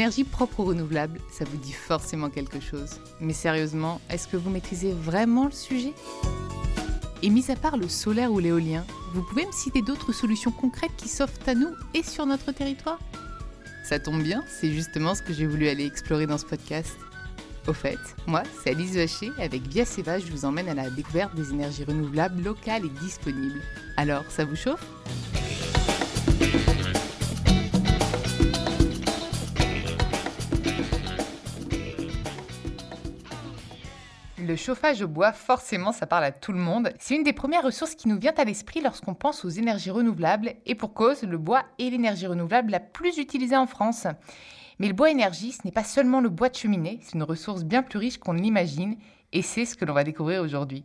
Énergie propre ou renouvelable, ça vous dit forcément quelque chose. Mais sérieusement, est-ce que vous maîtrisez vraiment le sujet? Et mis à part le solaire ou l'éolien, vous pouvez me citer d'autres solutions concrètes qui s'offrent à nous et sur notre territoire? Ça tombe bien, c'est justement ce que j'ai voulu aller explorer dans ce podcast. Au fait, moi, c'est Alice Vacher, avec Via Seva, je vous emmène à la découverte des énergies renouvelables locales et disponibles. Alors, ça vous chauffe? Le chauffage au bois, forcément, ça parle à tout le monde. C'est une des premières ressources qui nous vient à l'esprit lorsqu'on pense aux énergies renouvelables, et pour cause, le bois est l'énergie renouvelable la plus utilisée en France. Mais le bois énergie, ce n'est pas seulement le bois de cheminée, c'est une ressource bien plus riche qu'on ne l'imagine, et c'est ce que l'on va découvrir aujourd'hui.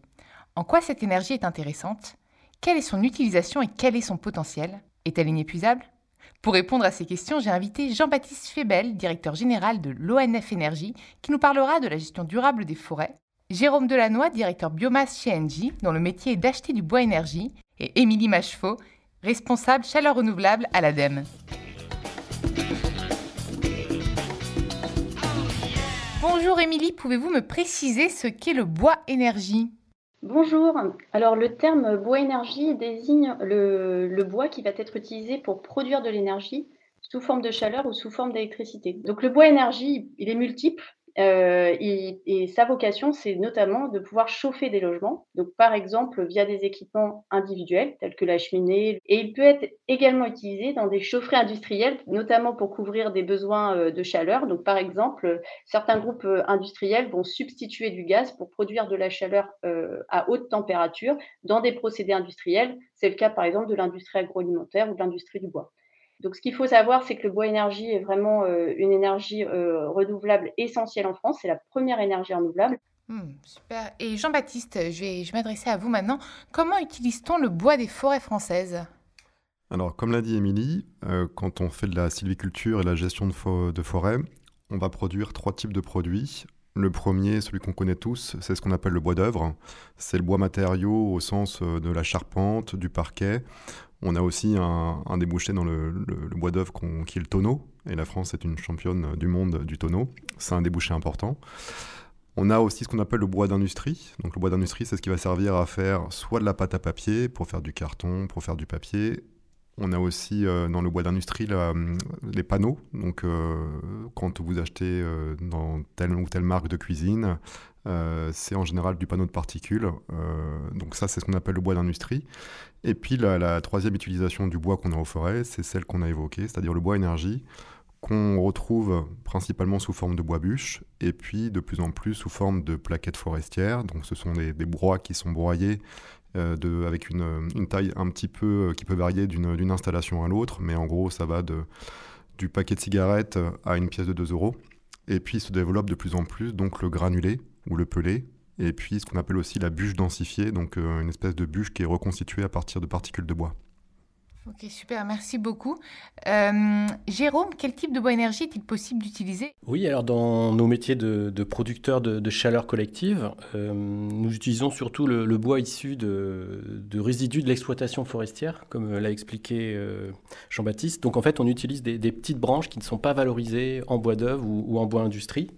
En quoi cette énergie est intéressante? Quelle est son utilisation et quel est son potentiel? Est-elle inépuisable? Pour répondre à ces questions, j'ai invité Jean-Baptiste Febel, directeur général de l'ONF Énergie, qui nous parlera de la gestion durable des forêts, Jérôme Delannoy, directeur biomasse chez Engie, dont le métier est d'acheter du bois énergie, et Émilie Machefaux, responsable chaleur renouvelable à l'ADEME. Bonjour Émilie, pouvez-vous me préciser ce qu'est le bois énergie? Bonjour. Alors le terme bois énergie désigne le, le, bois qui va être utilisé pour produire de l'énergie sous forme de chaleur ou sous forme d'électricité. Donc le bois énergie, il est multiple. Euh, et, sa vocation, c'est notamment de pouvoir chauffer des logements, donc par exemple via des équipements individuels tels que la cheminée. Et il peut être également utilisé dans des chaufferies industrielles, notamment pour couvrir des besoins euh, de chaleur. Donc par exemple, certains groupes euh, industriels vont substituer du gaz pour produire de la chaleur à haute température dans des procédés industriels. C'est le cas par exemple de l'industrie agroalimentaire ou de l'industrie du bois. Donc, ce qu'il faut savoir, c'est que le bois énergie est vraiment euh, une énergie euh, renouvelable essentielle en France. C'est la première énergie renouvelable. Mmh, super. Et Jean-Baptiste, je vais, je m'adresser à vous maintenant. Comment utilise-t-on le bois des forêts françaises? Alors, comme l'a dit Émilie, euh, quand on fait de la sylviculture et de la gestion de, fo de forêt, on va produire trois types de produits. Le premier, celui qu'on connaît tous, c'est ce qu'on appelle le bois d'œuvre. C'est le bois matériau au sens de la charpente, du parquet. On a aussi un, débouché dans le bois d'œuvre qui est le tonneau. Et la France est une championne du monde du tonneau. C'est un débouché important. On a aussi ce qu'on appelle le bois d'industrie. Donc le bois d'industrie, c'est ce qui va servir à faire soit de la pâte à papier pour faire du carton, pour faire du papier. On a aussi euh, dans le bois d'industrie les panneaux. Donc euh, quand vous achetez euh, dans telle ou telle marque de cuisine, euh, c'est en général du panneau de particules. Euh, donc ça, c'est ce qu'on appelle le bois d'industrie. Et puis la, troisième utilisation du bois qu'on a aux forêts, c'est celle qu'on a évoquée, c'est-à-dire le bois énergie, qu'on retrouve principalement sous forme de bois bûche, et puis de plus en plus sous forme de plaquettes forestières. Donc ce sont des, des broies qui sont broyées euh, de, avec une, une, taille un petit peu qui peut varier d'une installation à l'autre, mais en gros ça va de, du paquet de cigarettes à une pièce de 2 euros. Et puis se développe de plus en plus donc le granulé, ou le pelé, et puis ce qu'on appelle aussi la bûche densifiée, donc euh, une espèce de bûche qui est reconstituée à partir de particules de bois. Ok, super, merci beaucoup. Euh, Jérôme, quel type de bois énergie est-il possible d'utiliser? Oui, alors dans nos métiers de, producteurs de, chaleur collective, euh, nous utilisons surtout le, bois issu de, résidus de l'exploitation forestière, comme l'a expliqué euh, Jean-Baptiste. Donc en fait, on utilise des, petites branches qui ne sont pas valorisées en bois d'œuvre ou, ou, en bois industrie,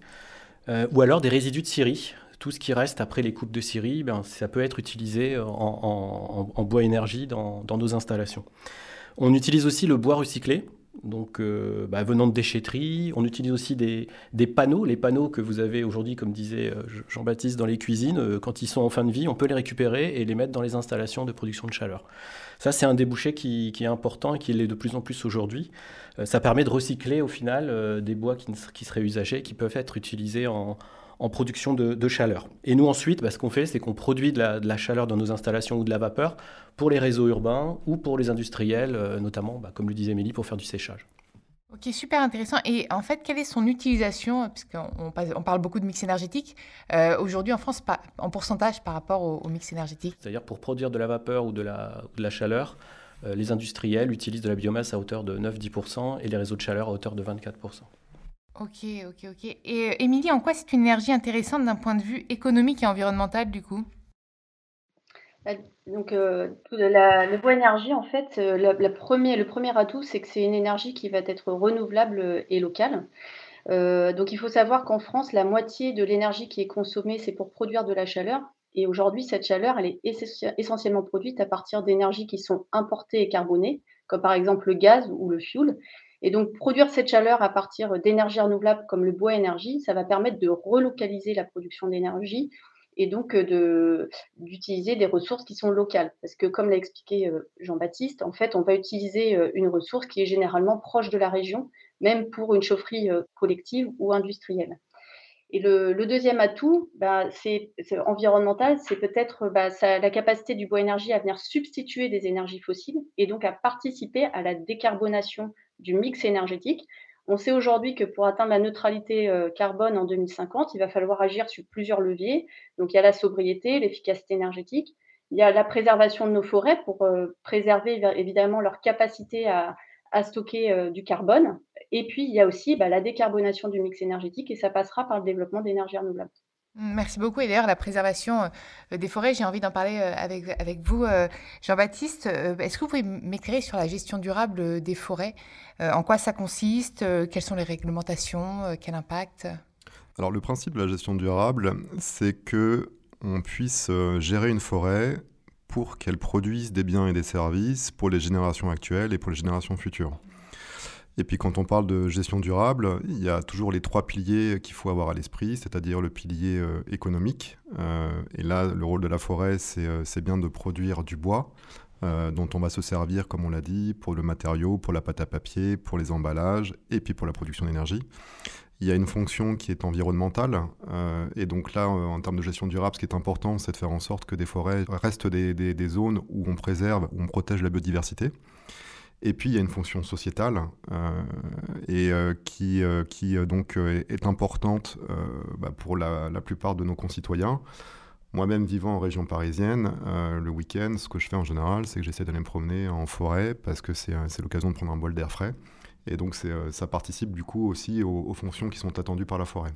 ou alors des résidus de scierie tout ce qui reste après les coupes de scierie, ben, ça peut être utilisé en, en, bois énergie dans, nos installations. On utilise aussi le bois recyclé, donc euh, bah, venant de déchetterie. On utilise aussi des, panneaux. Les panneaux que vous avez aujourd'hui, comme disait euh, Jean-Baptiste, dans les cuisines, euh, quand ils sont en fin de vie, on peut les récupérer et les mettre dans les installations de production de chaleur. Ça, c'est un débouché qui, est important et qui l'est de plus en plus aujourd'hui. Euh, ça permet de recycler au final euh, des bois qui, qui, seraient usagés, qui peuvent être utilisés en, en production de, de, chaleur. Et nous ensuite, bah, ce qu'on fait, c'est qu'on produit de la, de la, chaleur dans nos installations ou de la vapeur pour les réseaux urbains ou pour les industriels, euh, notamment, bah, comme le disait Émilie, pour faire du séchage. Ok, super intéressant. Et en fait, quelle est son utilisation Puisqu'on on parle beaucoup de mix énergétique. Euh, Aujourd'hui, en France, pas, en pourcentage par rapport au, au mix énergétique? C'est-à-dire pour produire de la vapeur ou de la, de la chaleur, euh, les industriels utilisent de la biomasse à hauteur de 9-10% et les réseaux de chaleur à hauteur de 24%. Ok, ok, ok. Et euh, Émilie, en quoi c'est une énergie intéressante d'un point de vue économique et environnemental du coup? Donc, euh, la, énergie, en fait, euh, le premier atout, c'est que c'est une énergie qui va être renouvelable et locale. donc il faut savoir qu'en France, la moitié de l'énergie qui est consommée, c'est pour produire de la chaleur. Et aujourd'hui, cette chaleur, elle est essentiellement produite à partir d'énergies qui sont importées et carbonées, comme par exemple le gaz ou le fuel. Et donc, produire cette chaleur à partir d'énergies renouvelables comme le bois énergie, ça va permettre de relocaliser la production d'énergie et donc d'utiliser des ressources qui sont locales. Parce que, comme l'a expliqué Jean-Baptiste, en fait, on va utiliser une ressource qui est généralement proche de la région, même pour une chaufferie collective ou industrielle. Et le, deuxième atout, bah, environnemental, c'est peut-être bah, la capacité du bois énergie à venir substituer des énergies fossiles et donc à participer à la décarbonation du mix énergétique. On sait aujourd'hui que pour atteindre la neutralité euh, carbone en 2050, il va falloir agir sur plusieurs leviers. Donc il y a la sobriété, l'efficacité énergétique, il y a la préservation de nos forêts pour euh, préserver évidemment leur capacité à, stocker euh, du carbone. Et puis, il y a aussi bah, la décarbonation du mix énergétique et ça passera par le développement d'énergies renouvelables. Merci beaucoup. Et d'ailleurs, la préservation euh, des forêts, j'ai envie d'en parler euh, avec, avec vous, euh, Jean-Baptiste. Est-ce que vous pouvez m'éclairer sur la gestion durable des forêts En quoi ça consiste Quelles sont les réglementations Quel impact? Alors, le principe de la gestion durable, c'est que on puisse gérer une forêt pour qu'elle produise des biens et des services pour les générations actuelles et pour les générations futures. Et puis quand on parle de gestion durable, il y a toujours les trois piliers qu'il faut avoir à l'esprit, c'est-à-dire le pilier euh, économique. Euh, et là, le rôle de la forêt, c'est euh, bien de produire du bois, dont on va se servir, comme on l'a dit, pour le matériau, pour la pâte à papier, pour les emballages, et puis pour la production d'énergie. Il y a une fonction qui est environnementale. et donc là, en termes de gestion durable, ce qui est important, c'est de faire en sorte que des forêts restent des, des zones où on préserve, où on protège la biodiversité. Et puis il y a une fonction sociétale euh, et euh, qui, euh, qui donc est importante bah, pour la, plupart de nos concitoyens. Moi-même vivant en région parisienne, le week-end, ce que je fais en général, c'est que j'essaie d'aller me promener en forêt parce que c'est l'occasion de prendre un bol d'air frais. Et donc ça participe du coup aussi aux, fonctions qui sont attendues par la forêt.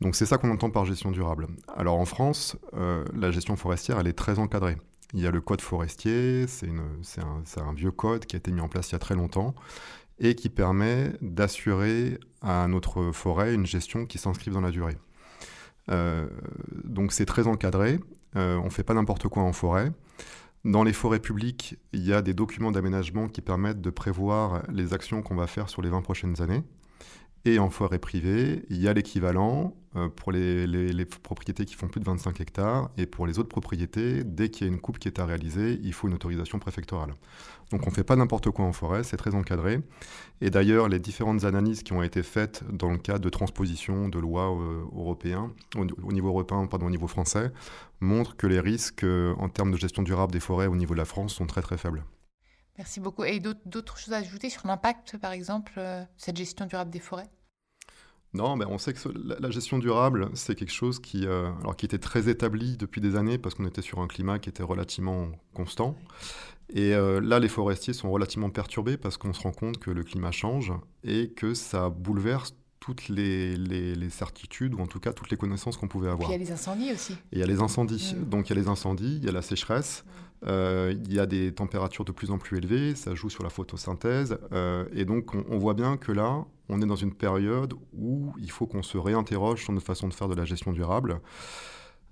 Donc c'est ça qu'on entend par gestion durable. Alors en France, la gestion forestière, elle est très encadrée. Il y a le code forestier, c'est un, vieux code qui a été mis en place il y a très longtemps et qui permet d'assurer à notre forêt une gestion qui s'inscrive dans la durée. Euh, donc c'est très encadré, euh, on ne fait pas n'importe quoi en forêt. Dans les forêts publiques, il y a des documents d'aménagement qui permettent de prévoir les actions qu'on va faire sur les 20 prochaines années. Et en forêt privée, il y a l'équivalent euh, pour les, propriétés qui font plus de 25 hectares. Et pour les autres propriétés, dès qu'il y a une coupe qui est à réaliser, il faut une autorisation préfectorale. Donc on ne fait pas n'importe quoi en forêt, c'est très encadré. Et d'ailleurs, les différentes analyses qui ont été faites dans le cadre de transposition de lois euh, européennes, au, niveau européen, pardon, au niveau français, montrent que les risques euh, en termes de gestion durable des forêts au niveau de la France sont très très faibles. Merci beaucoup. Et d'autres choses à ajouter sur l'impact, par exemple, euh, cette gestion durable des forêts? Non, mais on sait que la, gestion durable, c'est quelque chose qui, euh, alors qui était très établi depuis des années parce qu'on était sur un climat qui était relativement constant. Et euh, là, les forestiers sont relativement perturbés parce qu'on se rend compte que le climat change et que ça bouleverse toutes les, les, certitudes, ou en tout cas toutes les connaissances qu'on pouvait avoir. il y a les incendies aussi. Et il y a les incendies. Mm. Donc il y a les incendies, il y a la sécheresse, mm. euh, il y a des températures de plus en plus élevées, ça joue sur la photosynthèse. Euh, et donc on, voit bien que là, on est dans une période où il faut qu'on se réinterroge sur notre façon de faire de la gestion durable.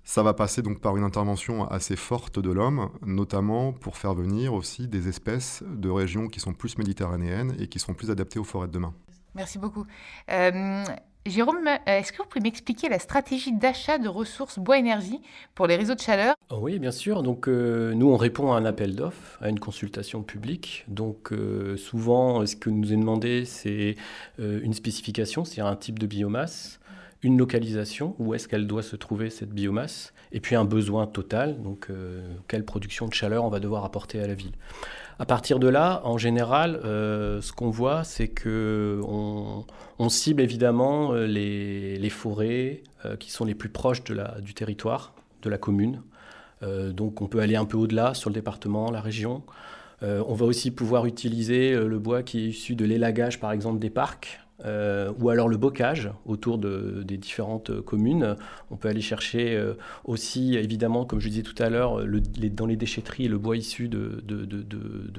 Ça va passer donc par une intervention assez forte de l'homme, notamment pour faire venir aussi des espèces de régions qui sont plus méditerranéennes et qui sont plus adaptées aux forêts de demain. Merci beaucoup. Euh, Jérôme, euh, est-ce que vous pouvez m'expliquer la stratégie d'achat de ressources bois-énergie pour les réseaux de chaleur? Oh Oui, bien sûr. Donc, euh, nous, on répond à un appel d'offres, à une consultation publique. Donc, souvent, ce que nous est demandé, c'est une spécification, c'est-à-dire un type de biomasse, une localisation, où est-ce qu'elle doit se trouver cette biomasse, et puis un besoin total, donc quelle production de chaleur on va devoir apporter à la ville. À partir de là, en général, euh, ce qu'on voit, c'est que on, cible évidemment euh, les, forêts euh, qui sont les plus proches du territoire, de la commune. donc on peut aller un peu au-delà sur le département, la région. on va aussi pouvoir utiliser le bois qui est issu de l'élagage, par exemple, des parcs. Euh, ou alors le bocage autour de, des différentes communes. On peut aller chercher euh, aussi, évidemment, comme je disais tout à l'heure, dans les déchetteries, le bois issu de,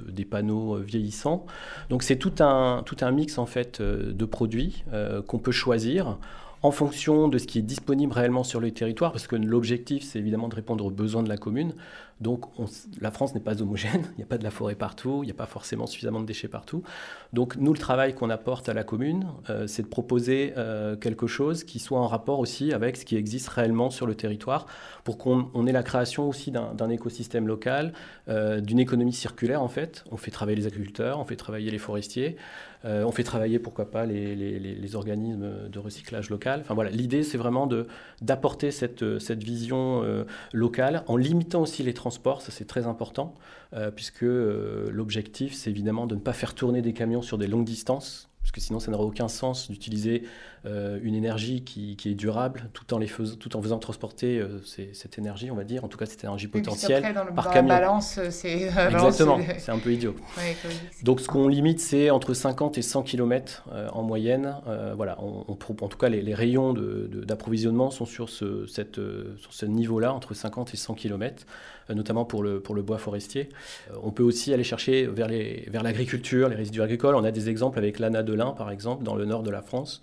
des panneaux vieillissants. Donc c'est tout un, tout un mix en fait de produits qu'on peut choisir en fonction de ce qui est disponible réellement sur le territoire, parce que l'objectif, c'est évidemment de répondre aux besoins de la commune. Donc la France n'est pas homogène, il n'y a pas de la forêt partout, il n'y a pas forcément suffisamment de déchets partout. Donc nous, le travail qu'on apporte à la commune, euh, c'est de proposer euh, quelque chose qui soit en rapport aussi avec ce qui existe réellement sur le territoire, pour qu'on ait la création aussi d'un écosystème local, euh, d'une économie circulaire en fait. On fait travailler les agriculteurs, on fait travailler les forestiers, on fait travailler pourquoi pas les, organismes de recyclage local. Enfin voilà, l'idée c'est vraiment d'apporter cette, cette vision locale en limitant aussi les transports ça c'est très important, euh, puisque euh, l'objectif c'est évidemment de ne pas faire tourner des camions sur des longues distances, parce sinon ça n'aurait aucun sens d'utiliser euh, une énergie qui, est durable tout en, les tout en faisant transporter cette énergie, on va dire, en tout cas cette énergie potentielle par camion. balance, c'est Exactement, c'est un peu idiot. Donc ce qu'on limite, c'est entre 50 et 100 km en moyenne. voilà, on, en tout cas, les, rayons d'approvisionnement sont sur ce, cette, sur ce niveau-là, entre 50 et 100 km. Euh, notamment pour le, pour le bois forestier. Euh, on peut aussi aller chercher vers, les, vers l'agriculture, les résidus agricoles. On a des exemples avec l'ANA de lin, par exemple, dans le nord de la France,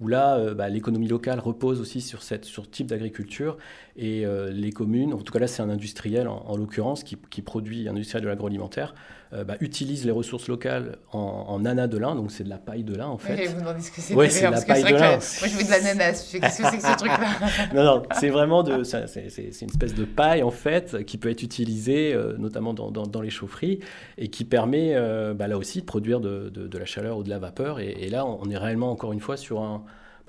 où là, euh, bah, l'économie locale repose aussi sur, ce type d'agriculture. Et les communes, en tout cas là, c'est un industriel, en, l'occurrence, qui, qui, produit, un industriel de l'agroalimentaire, euh, bah, utilise les ressources locales en, en nana de lin, donc c'est de la paille de lin en fait. Oui, vous demandez ce que c'est. Oui, c'est la paille de lin. Moi je veux de l'ananas, qu'est-ce que c'est que ce truc-là? Non, non, c'est vraiment de, c'est, une espèce de paille en fait qui peut être utilisée euh, notamment dans, dans, les chaufferies et qui permet euh, bah, là aussi de produire de, de, la chaleur ou de la vapeur. Et, là, on est réellement encore une fois sur un,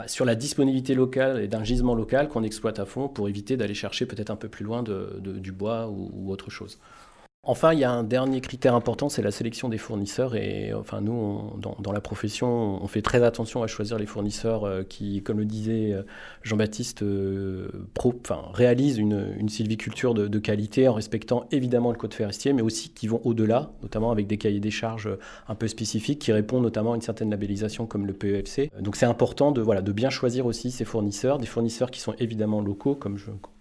sur la disponibilité locale et d'un gisement local qu'on exploite à fond pour éviter d'aller chercher peut-être un peu plus loin de, du bois ou, ou autre chose. Enfin, il y a un dernier critère important, c'est la sélection des fournisseurs. Et enfin, nous, dans, la profession, on fait très attention à choisir les fournisseurs euh, qui, comme le disait euh, Jean-Baptiste, euh, réalisent une, sylviculture de, qualité en respectant évidemment le code forestier, mais aussi qui vont au-delà, notamment avec des cahiers des charges un peu spécifiques qui répondent notamment à une certaine labellisation comme le PEFC. Donc c'est important de, voilà, de bien choisir aussi ces fournisseurs, des fournisseurs qui sont évidemment locaux,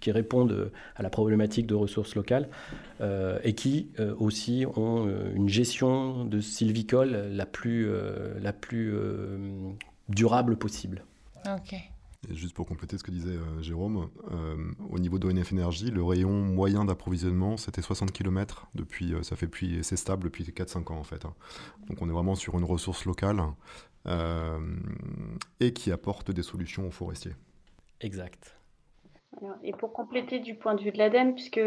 qui répondent à la problématique de ressources locales et qui euh, aussi ont euh, une gestion de sylvicole la plus, euh, la plus durable possible. Ok. Et juste pour compléter ce que disait Jérôme, au niveau d'ONF Énergie, le rayon moyen d'approvisionnement, c'était 60 km depuis, ça fait puis c'est stable depuis 4-5 ans en fait. Hein. Donc on est vraiment sur une ressource locale et qui apporte des solutions aux forestiers. Exact. et pour compléter du point de vue de l'ADEME, puisque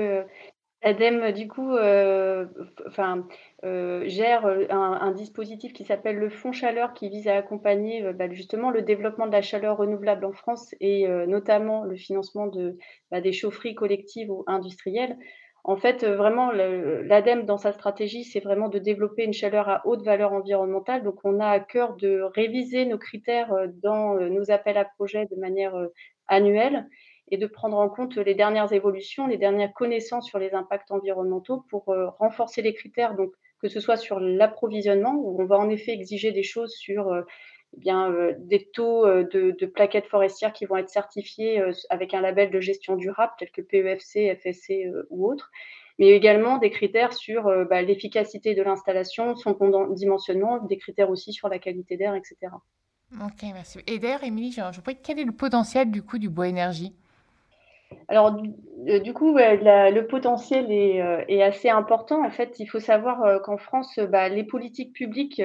L'ADEME, du coup, euh, enfin, euh, gère euh, un, dispositif qui s'appelle le Fonds Chaleur qui vise à accompagner bah, justement le développement de la chaleur renouvelable en France et notamment le financement de, bah, des chaufferies collectives ou industrielles. En fait, vraiment, l'ADEME, dans sa stratégie, c'est vraiment de développer une chaleur à haute valeur environnementale. Donc, on a à cœur de réviser nos critères dans nos appels à projets de manière annuelle et de prendre en compte les dernières évolutions, les dernières connaissances sur les impacts environnementaux pour euh, renforcer les critères, donc que ce soit sur l'approvisionnement, où on va en effet exiger des choses sur euh, eh bien, euh, des taux de, plaquettes forestières qui vont être certifiés avec un label de gestion durable, tel que PEFC, FSC ou autre, mais également des critères sur bah, l'efficacité de l'installation, son dimensionnement, des critères aussi sur la qualité d'air, etc. Ok, merci. Et d'ailleurs, Émilie, je, je quel est le potentiel du coup du bois énergie? Alors, euh, du, coup, le potentiel euh, est, assez important. En fait, il faut savoir euh, qu'en France, bah, les politiques publiques,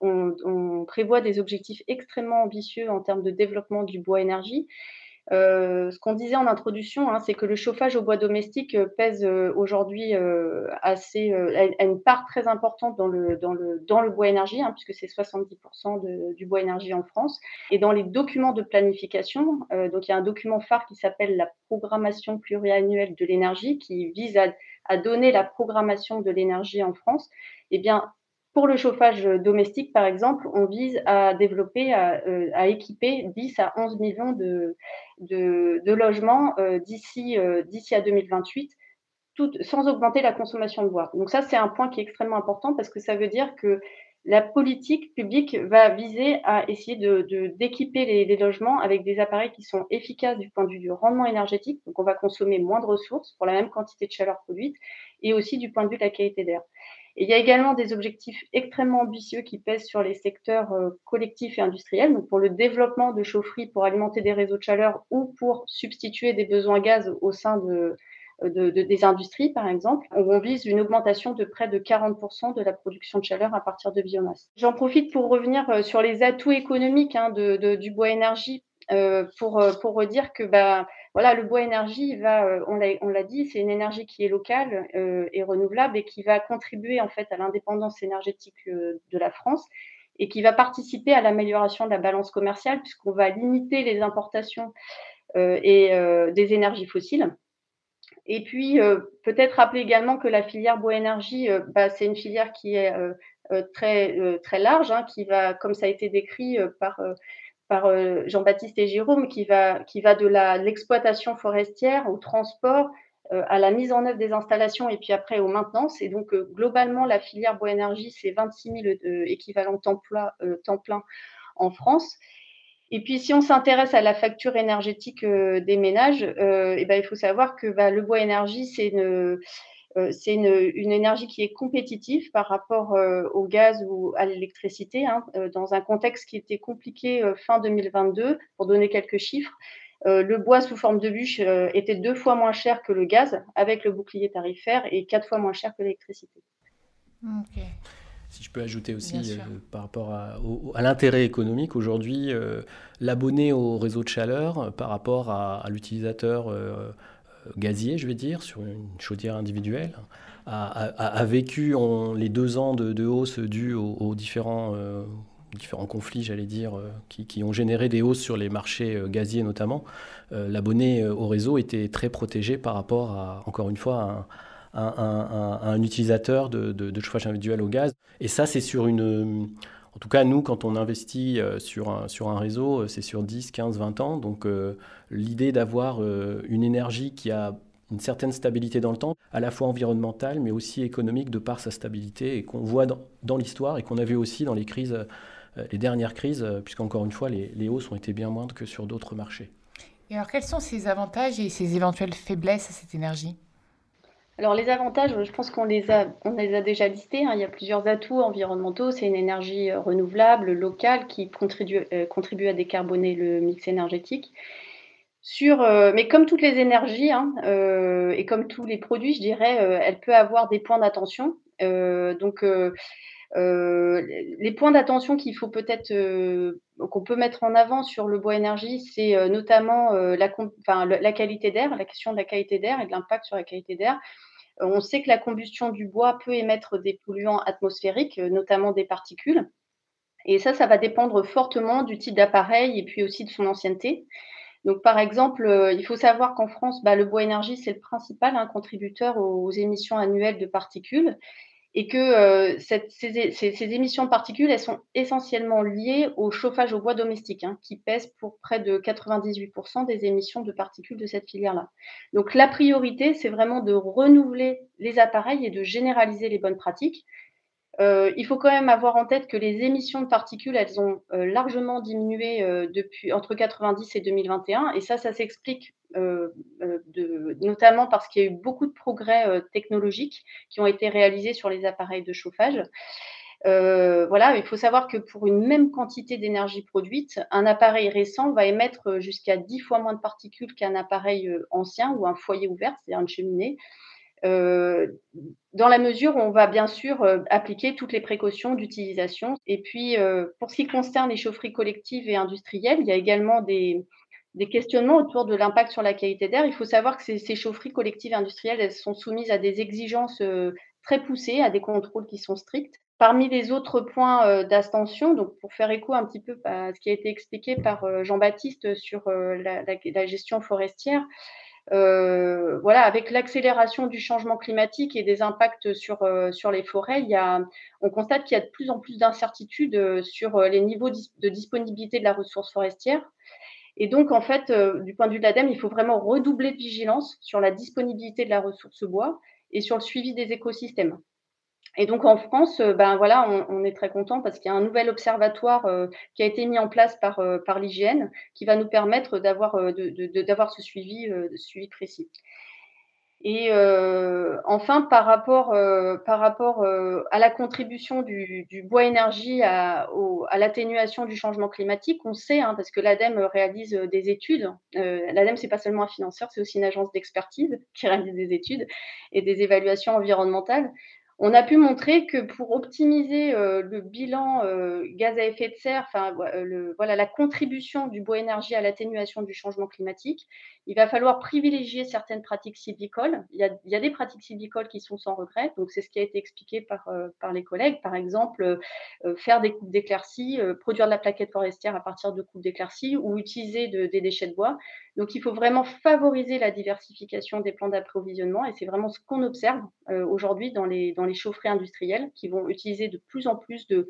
on, prévoit des objectifs extrêmement ambitieux en termes de développement du bois énergie. Euh, ce qu'on disait en introduction, hein, c'est que le chauffage au bois domestique euh, pèse euh, aujourd'hui assez, a une part très importante dans le, dans le, dans le bois énergie, hein, puisque c'est 70% de, du bois énergie en France. Et dans les documents de planification, donc il y a un document phare qui s'appelle la programmation pluriannuelle de l'énergie, qui vise à, à donner la programmation de l'énergie en France. Eh bien, pour le chauffage domestique, par exemple, on vise à développer, à, euh, équiper 10 à 11 millions de, logements euh, d'ici euh, à 2028, tout, sans augmenter la consommation de bois. Donc ça, c'est un point qui est extrêmement important parce que ça veut dire que la politique publique va viser à essayer d'équiper les, logements avec des appareils qui sont efficaces du point de vue du rendement énergétique, donc on va consommer moins de ressources pour la même quantité de chaleur produite, et aussi du point de vue de la qualité d'air. Il y a également des objectifs extrêmement ambitieux qui pèsent sur les secteurs euh, collectifs et industriels, donc pour le développement de chaufferies pour alimenter des réseaux de chaleur ou pour substituer des besoins gaz au sein de, des industries, par exemple, on vise une augmentation de près de 40% de la production de chaleur à partir de biomasse. J'en profite pour revenir euh, sur les atouts économiques hein, du bois énergie euh, pour, euh, pour redire que bah, voilà, le bois énergie va, on l'a dit, c'est une énergie qui est locale et renouvelable et qui va contribuer en fait à l'indépendance énergétique de la France et qui va participer à l'amélioration de la balance commerciale puisqu'on va limiter les importations et des énergies fossiles. Et puis, euh, peut-être rappeler également que la filière bois énergie, euh, bah, c'est une filière qui est euh, très, très large, hein, qui va, comme ça a été décrit par, par Jean-Baptiste et Jérôme, qui va, qui va de l'exploitation forestière au transport, à la mise en œuvre des installations et puis après aux maintenances. Et donc, globalement, la filière bois énergie, c'est 26 000 équivalents temps, plein en France. Et puis, si on s'intéresse à la facture énergétique euh, des ménages, euh, eh ben, il faut savoir que bah, le bois énergie, c'est une, euh, c'est une, une, énergie qui est compétitive par rapport au gaz ou à l'électricité, hein, dans un contexte qui était compliqué fin 2022. Pour donner quelques chiffres, le bois sous forme de bûche était deux fois moins cher que le gaz avec le bouclier tarifaire et quatre fois moins cher que l'électricité. Ok. Si je peux ajouter aussi euh, par rapport à, l'intérêt économique, aujourd'hui, euh, l'abonné au réseau de chaleur euh, par rapport à, l'utilisateur gazier, je vais dire, sur une chaudière individuelle, a, vécu les deux ans de, hausse due aux, différents, différents conflits, j'allais dire, qui, qui, ont généré des hausses sur les marchés gaziers notamment. l'abonné au réseau était très protégé par rapport à, encore une fois, à un, utilisateur de, chauffage individuel au gaz. Et ça, c'est sur une... En tout cas, nous, quand on investit euh, sur un, réseau, euh, c'est sur 10, 15, 20 ans. Donc, euh, l'idée d'avoir une énergie qui a une certaine stabilité dans le temps, à la fois environnementale, mais aussi économique de par sa stabilité, et qu'on voit dans, l'histoire et qu'on a vu aussi dans les crises, les dernières crises, puisqu'encore une fois, les, les hausses ont été bien moindres que sur d'autres marchés. Et alors, quels sont ses avantages et ses éventuelles faiblesses à cette énergie? Alors les avantages, je pense qu'on les a, on les a déjà listés. Hein. Il y a plusieurs atouts environnementaux. C'est une énergie euh, renouvelable, locale, qui contribue, euh, contribue à décarboner le mix énergétique. Sur, euh, mais comme toutes les énergies hein, et comme tous les produits, je dirais, elle peut avoir des points d'attention. donc les points d'attention qu'il faut peut-être qu'on peut mettre en avant sur le bois énergie, c'est notamment la, la, qualité d'air, la question de la qualité d'air et de l'impact sur la qualité d'air. On sait que la combustion du bois peut émettre des polluants atmosphériques, euh, notamment des particules. Et ça, ça va dépendre fortement du type d'appareil et puis aussi de son ancienneté. Donc, par exemple, euh, il faut savoir qu'en France, bah, le bois énergie, c'est le principal hein, contributeur aux émissions annuelles de particules et que euh, ces, émissions de particules, elles sont essentiellement liées au chauffage au bois domestique, hein, qui pèse pour près de 98% des émissions de particules de cette filière-là. Donc la priorité, c'est vraiment de renouveler les appareils et de généraliser les bonnes pratiques. Euh, il faut quand même avoir en tête que les émissions de particules, elles ont euh, largement diminué depuis entre 90 et 2021, et ça, ça s'explique euh, euh, notamment parce qu'il y a eu beaucoup de progrès euh, technologiques qui ont été réalisés sur les appareils de chauffage. voilà, il faut savoir que pour une même quantité d'énergie produite, un appareil récent va émettre jusqu'à 10 fois moins de particules qu'un appareil ancien ou un foyer ouvert, c'est-à-dire une cheminée. Dans la mesure où on va bien sûr appliquer toutes les précautions d'utilisation. Et puis, pour ce qui concerne les chaufferies collectives et industrielles, il y a également des, questionnements autour de l'impact sur la qualité d'air. Il faut savoir que ces, chaufferies collectives industrielles, elles sont soumises à des exigences euh, très poussées, à des contrôles qui sont stricts. Parmi les autres points euh, d'abstention, donc pour faire écho un petit peu à ce qui a été expliqué par euh, Jean-Baptiste sur la, gestion forestière, voilà, avec l'accélération du changement climatique et des impacts sur, sur les forêts, il y a, on constate qu'il y a de plus en plus d'incertitudes sur les niveaux de disponibilité de la ressource forestière. Et donc, en fait, euh, du point de vue de l'ADEME, il faut vraiment redoubler de vigilance sur la disponibilité de la ressource bois et sur le suivi des écosystèmes. Et donc en France, ben voilà, on, est très content parce qu'il y a un nouvel observatoire qui a été mis en place par, par l'hygiène qui va nous permettre d'avoir d'avoir ce suivi, suivi précis. Et euh, enfin, par rapport, euh, par rapport euh, à la contribution du, bois énergie à, l'atténuation du changement climatique, on sait, hein, parce que l'ADEME réalise des études. L'ADEME, c'est pas seulement un financeur, c'est aussi une agence d'expertise qui réalise des études et des évaluations environnementales. On a pu montrer que pour optimiser euh, le bilan euh, gaz à effet de serre, euh, voilà la contribution du bois énergie à l'atténuation du changement climatique, il va falloir privilégier certaines pratiques sylvicoles. Il y a, des pratiques sylvicoles qui sont sans regret, donc c'est ce qui a été expliqué par, par les collègues. Par exemple, faire des coupes d'éclaircies, produire de la plaquette forestière à partir de coupes d'éclaircies ou utiliser des déchets de bois. Donc il faut vraiment favoriser la diversification des plans d'approvisionnement et c'est vraiment ce qu'on observe aujourd'hui dans les, dans les industrielles qui vont utiliser de plus en plus de,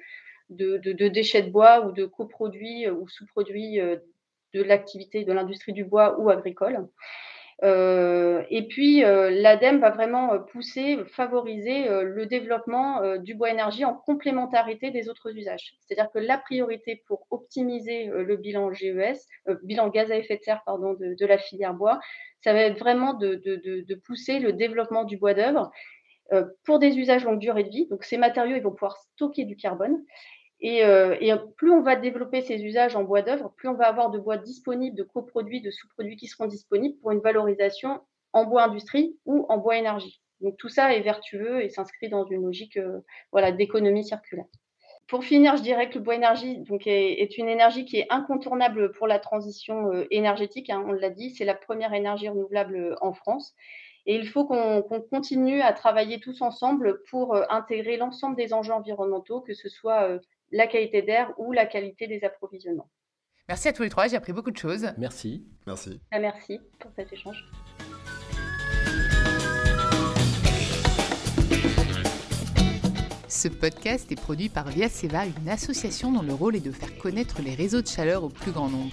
de, déchets de bois ou de coproduits euh, ou sous-produits euh, de l'activité de l'industrie du bois ou agricole. Euh, et puis, l'ADEME va vraiment pousser, favoriser le développement du bois énergie en complémentarité des autres usages. C'est-à-dire que la priorité pour optimiser le bilan GES, bilan gaz à effet de serre pardon, de, la filière bois, ça va être vraiment de, de pousser le développement du bois d'œuvre euh, pour des usages longue durée de vie. Donc, ces matériaux, ils vont pouvoir stocker du carbone. Et, euh, et, plus on va développer ces usages en bois d'œuvre, plus on va avoir de bois disponibles, de coproduits, de sous-produits qui seront disponibles pour une valorisation en bois industrie ou en bois énergie. Donc tout ça est vertueux et s'inscrit dans une logique euh, voilà, d'économie circulaire. Pour finir, je dirais que le bois énergie donc, est, une énergie qui est incontournable pour la transition énergétique. Hein, on l'a dit, c'est la première énergie renouvelable en France. Et il faut qu'on continue à travailler tous ensemble pour euh, intégrer l'ensemble des enjeux environnementaux, que ce soit euh, la qualité d'air ou la qualité des approvisionnements. Merci à tous les trois, j'ai appris beaucoup de choses. Merci. Merci. Ah, merci pour cet échange. Ce podcast est produit par Via Seva, une association dont le rôle est de faire connaître les réseaux de chaleur au plus grand nombre.